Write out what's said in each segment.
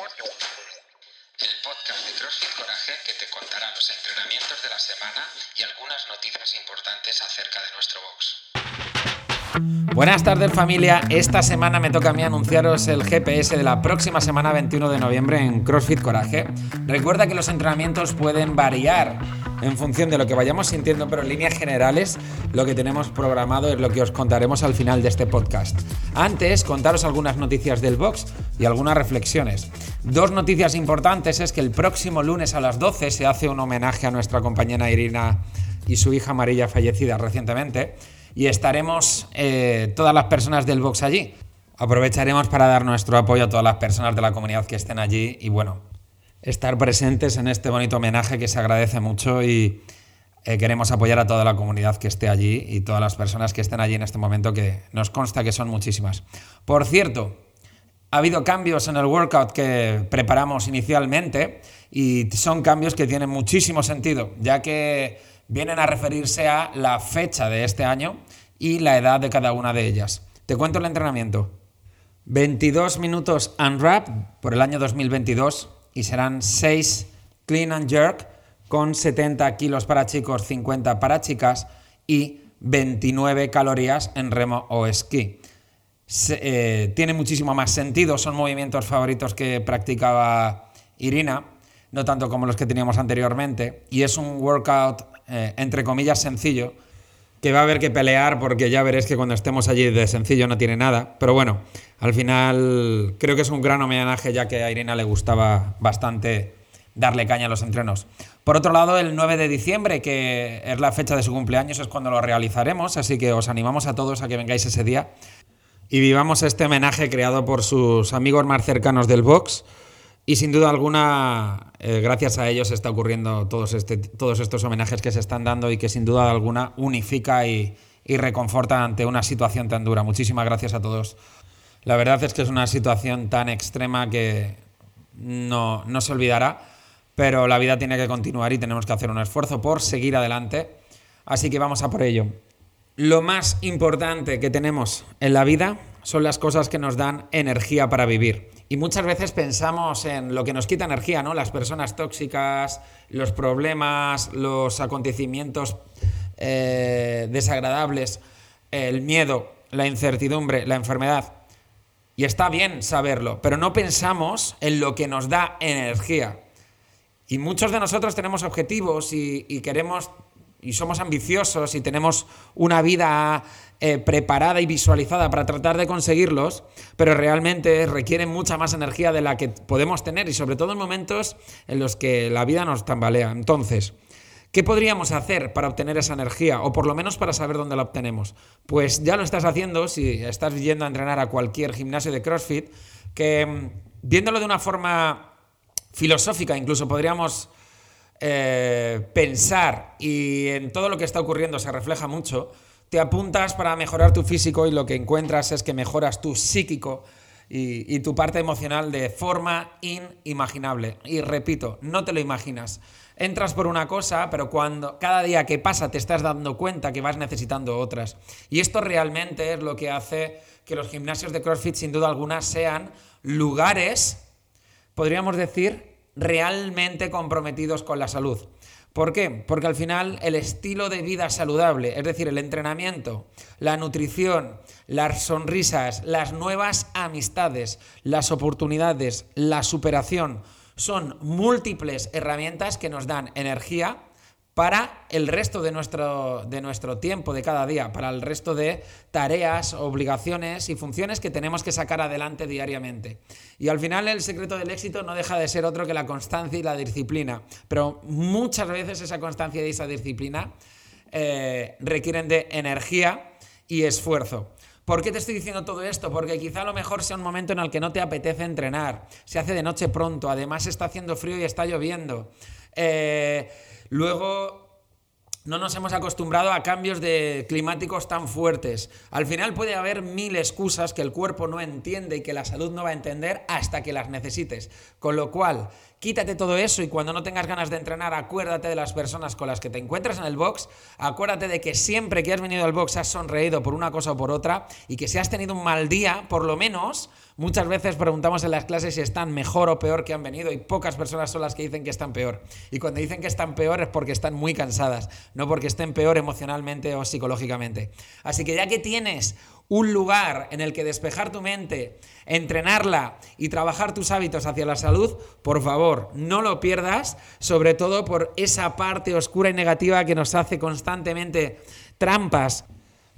El podcast de CrossFit Coraje que te contará los entrenamientos de la semana y algunas noticias importantes acerca de nuestro box. Buenas tardes familia, esta semana me toca a mí anunciaros el GPS de la próxima semana 21 de noviembre en CrossFit Coraje. Recuerda que los entrenamientos pueden variar en función de lo que vayamos sintiendo, pero en líneas generales lo que tenemos programado es lo que os contaremos al final de este podcast. Antes, contaros algunas noticias del box y algunas reflexiones. Dos noticias importantes es que el próximo lunes a las 12 se hace un homenaje a nuestra compañera Irina y su hija María fallecida recientemente y estaremos eh, todas las personas del box allí. Aprovecharemos para dar nuestro apoyo a todas las personas de la comunidad que estén allí y bueno, estar presentes en este bonito homenaje que se agradece mucho y eh, queremos apoyar a toda la comunidad que esté allí y todas las personas que estén allí en este momento, que nos consta que son muchísimas. Por cierto, ha habido cambios en el workout que preparamos inicialmente y son cambios que tienen muchísimo sentido, ya que vienen a referirse a la fecha de este año y la edad de cada una de ellas. Te cuento el entrenamiento. 22 minutos unwrap por el año 2022 y serán 6 clean and jerk con 70 kilos para chicos, 50 para chicas y 29 calorías en remo o esquí. Eh, tiene muchísimo más sentido, son movimientos favoritos que practicaba Irina, no tanto como los que teníamos anteriormente, y es un workout eh, entre comillas sencillo, que va a haber que pelear porque ya veréis que cuando estemos allí de sencillo no tiene nada. Pero bueno, al final creo que es un gran homenaje ya que a Irina le gustaba bastante darle caña a los entrenos. Por otro lado, el 9 de diciembre, que es la fecha de su cumpleaños, es cuando lo realizaremos, así que os animamos a todos a que vengáis ese día y vivamos este homenaje creado por sus amigos más cercanos del box. Y sin duda alguna, eh, gracias a ellos está ocurriendo todos, este, todos estos homenajes que se están dando y que sin duda alguna unifica y, reconforta ante una situación tan dura. Muchísimas gracias a todos. La verdad es que es una situación tan extrema que no, no se olvidará, pero la vida tiene que continuar y tenemos que hacer un esfuerzo por seguir adelante. Así que vamos a por ello. Lo más importante que tenemos en la vida son las cosas que nos dan energía para vivir. Y muchas veces pensamos en lo que nos quita energía, ¿no? Las personas tóxicas, los problemas, los acontecimientos eh, desagradables, el miedo, la incertidumbre, la enfermedad. Y está bien saberlo, pero no pensamos en lo que nos da energía. Y muchos de nosotros tenemos objetivos y, y queremos y somos ambiciosos y tenemos una vida eh, preparada y visualizada para tratar de conseguirlos, pero realmente requieren mucha más energía de la que podemos tener y sobre todo en momentos en los que la vida nos tambalea. Entonces, ¿qué podríamos hacer para obtener esa energía o por lo menos para saber dónde la obtenemos? Pues ya lo estás haciendo si estás yendo a entrenar a cualquier gimnasio de CrossFit, que mm, viéndolo de una forma filosófica incluso podríamos eh, pensar y en todo lo que está ocurriendo se refleja mucho, te apuntas para mejorar tu físico y lo que encuentras es que mejoras tu psíquico y, tu parte emocional de forma inimaginable. Y repito, no te lo imaginas. Entras por una cosa, pero cuando cada día que pasa te estás dando cuenta que vas necesitando otras. Y esto realmente es lo que hace que los gimnasios de CrossFit sin duda alguna sean lugares, podríamos decir, realmente comprometidos con la salud. ¿Por qué? Porque al final el estilo de vida saludable, es decir, el entrenamiento, la nutrición, las sonrisas, las nuevas amistades, las oportunidades, la superación, son múltiples herramientas que nos dan energía para el resto de nuestro, de nuestro tiempo de cada día, para el resto de tareas, obligaciones y funciones que tenemos que sacar adelante diariamente. Y al final el secreto del éxito no deja de ser otro que la constancia y la disciplina, pero muchas veces esa constancia y esa disciplina eh, requieren de energía y esfuerzo. ¿Por qué te estoy diciendo todo esto? Porque quizá a lo mejor sea un momento en el que no te apetece entrenar, se hace de noche pronto, además está haciendo frío y está lloviendo. Eh, Luego, no nos hemos acostumbrado a cambios de climáticos tan fuertes. Al final puede haber mil excusas que el cuerpo no entiende y que la salud no va a entender hasta que las necesites. Con lo cual, Quítate todo eso y cuando no tengas ganas de entrenar, acuérdate de las personas con las que te encuentras en el box, acuérdate de que siempre que has venido al box has sonreído por una cosa o por otra y que si has tenido un mal día, por lo menos Muchas veces preguntamos en las clases si están mejor o peor que han venido y pocas personas son las que dicen que están peor. Y cuando dicen que están peor es porque están muy cansadas, no porque estén peor emocionalmente o psicológicamente. Así que ya que tienes un lugar en el que despejar tu mente, entrenarla y trabajar tus hábitos hacia la salud, por favor, no lo pierdas, sobre todo por esa parte oscura y negativa que nos hace constantemente trampas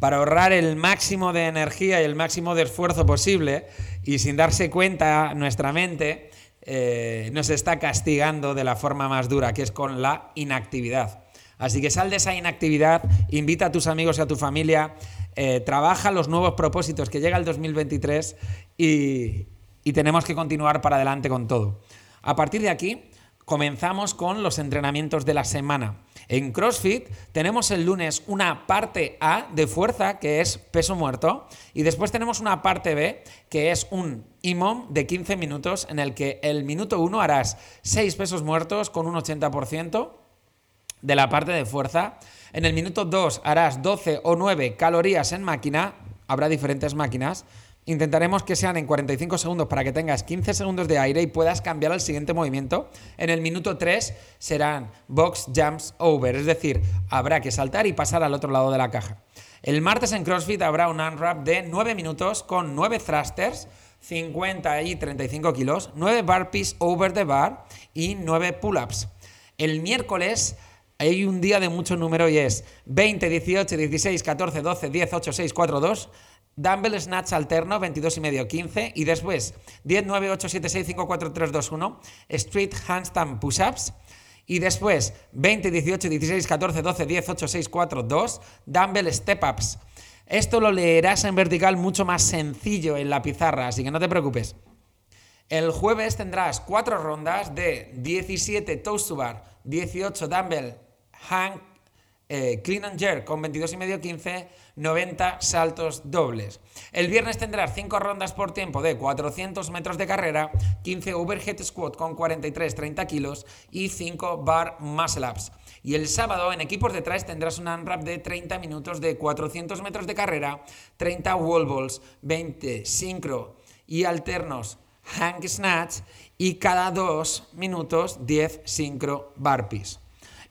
para ahorrar el máximo de energía y el máximo de esfuerzo posible y sin darse cuenta nuestra mente eh, nos está castigando de la forma más dura, que es con la inactividad. Así que sal de esa inactividad, invita a tus amigos y a tu familia, eh, trabaja los nuevos propósitos que llega el 2023 y, y tenemos que continuar para adelante con todo. A partir de aquí, comenzamos con los entrenamientos de la semana. En CrossFit tenemos el lunes una parte A de fuerza, que es peso muerto, y después tenemos una parte B, que es un IMOM de 15 minutos, en el que el minuto 1 harás 6 pesos muertos con un 80% de la parte de fuerza. En el minuto 2 harás 12 o 9 calorías en máquina, habrá diferentes máquinas. Intentaremos que sean en 45 segundos para que tengas 15 segundos de aire y puedas cambiar al siguiente movimiento. En el minuto 3 serán box jumps over, es decir, habrá que saltar y pasar al otro lado de la caja. El martes en CrossFit habrá un unwrap de 9 minutos con 9 thrusters, 50 y 35 kilos, 9 burpees over the bar y 9 pull-ups. El miércoles hay un día de mucho número y es 20, 18, 16, 14, 12, 10, 8, 6, 4, 2. Dumbbell Snatch alterno, 22 y medio, 15. Y después, 10, 9, 8, 7, 6, 5, 4, 3, 2, 1. Street Handstand Push-Ups. Y después, 20, 18, 16, 14, 12, 10, 8, 6, 4, 2. Dumbbell Step-Ups. Esto lo leerás en vertical mucho más sencillo en la pizarra, así que no te preocupes. El jueves tendrás cuatro rondas de 17 toast to bar, 18 dumbbell hang eh, clean con 22 y medio 15, 90 saltos dobles. El viernes tendrás 5 rondas por tiempo de 400 metros de carrera, 15 overhead squat con 43, 30 kilos y 5 bar muscle ups. Y el sábado en equipos de trash tendrás un unwrap de 30 minutos de 400 metros de carrera, 30 wall balls, 20 sincro y alternos hang snatch y cada 2 minutos 10 sincro burpees.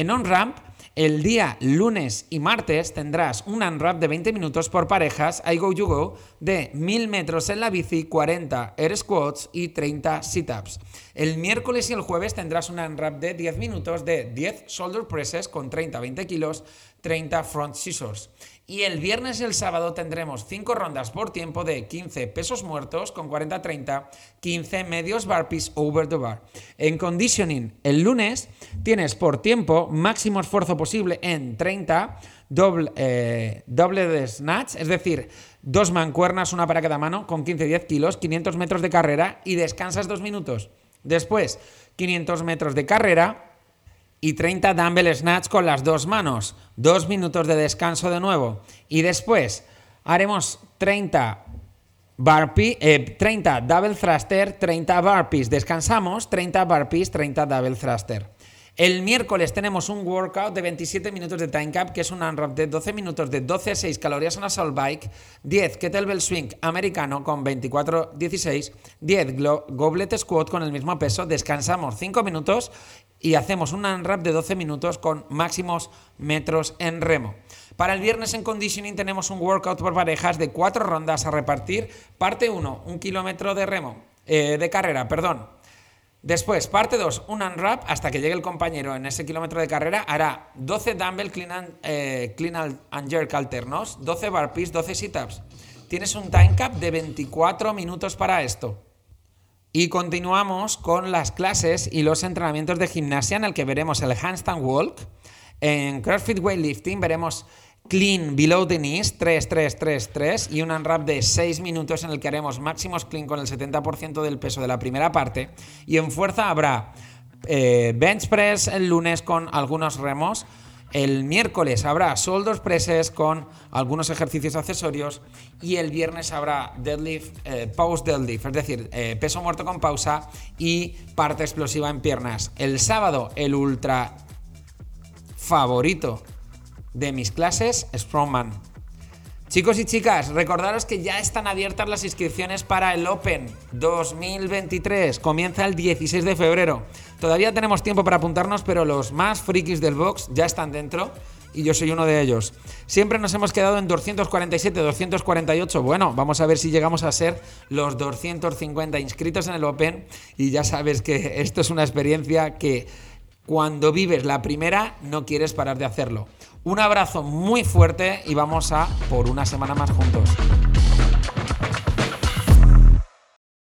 En on-ramp el día lunes y martes tendrás un unwrap de 20 minutos por parejas, I Go You Go, de 1000 metros en la bici, 40 air squats y 30 sit-ups. El miércoles y el jueves tendrás un unwrap de 10 minutos de 10 shoulder presses con 30-20 kilos, 30 front scissors. Y el viernes y el sábado tendremos 5 rondas por tiempo de 15 pesos muertos con 40-30, 15 medios burpees over the bar. En conditioning, el lunes tienes por tiempo máximo esfuerzo posible en 30, doble, eh, doble de snatch, es decir, dos mancuernas, una para cada mano, con 15-10 kilos, 500 metros de carrera y descansas dos minutos. Después, 500 metros de carrera, y 30 dumbbell snatch con las dos manos. Dos minutos de descanso de nuevo. Y después haremos 30 burpee, 30 eh, double thruster, 30 burpees. Descansamos, 30 burpees, 30 double thruster. El miércoles tenemos un workout de 27 minutos de time cap, que es un unwrap de 12 minutos de 12 a 6 calorías en assault bike, 10 kettlebell swing americano con 24-16, 10 goblet squat con el mismo peso, descansamos 5 minutos y hacemos un unwrap de 12 minutos con máximos metros en remo. Para el viernes en conditioning tenemos un workout por parejas de 4 rondas a repartir. Parte 1, un kilómetro de remo, eh, de carrera, perdón. Después, parte 2, un unwrap hasta que llegue el compañero en ese kilómetro de carrera. Hará 12 dumbbell clean and, eh, jerk alternos, 12 burpees, 12 sit-ups. Tienes un time cap de 24 minutos para esto. Y continuamos con las clases y los entrenamientos de gimnasia en el que veremos el handstand walk. En CrossFit Weightlifting veremos clean below the knees 3, 3, 3, 3 y un unwrap de 6 minutos en el que haremos máximos clean con el 70% del peso de la primera parte. Y en fuerza habrá eh, bench press el lunes con algunos remos, El miércoles habrá soldos preses con algunos ejercicios accesorios y el viernes habrá deadlift, eh, post deadlift, es decir, eh, peso muerto con pausa y parte explosiva en piernas. El sábado el ultra favorito de mis clases, Strongman. Chicos y chicas, recordaros que ya están abiertas las inscripciones para el Open 2023. Comienza el 16 de febrero. Todavía tenemos tiempo para apuntarnos, pero los más frikis del box ya están dentro y yo soy uno de ellos. Siempre nos hemos quedado en 247, 248. Bueno, vamos a ver si llegamos a ser los 250 inscritos en el Open y ya sabes que esto es una experiencia que cuando vives la primera no quieres parar de hacerlo. Un abrazo muy fuerte y vamos a por una semana más juntos.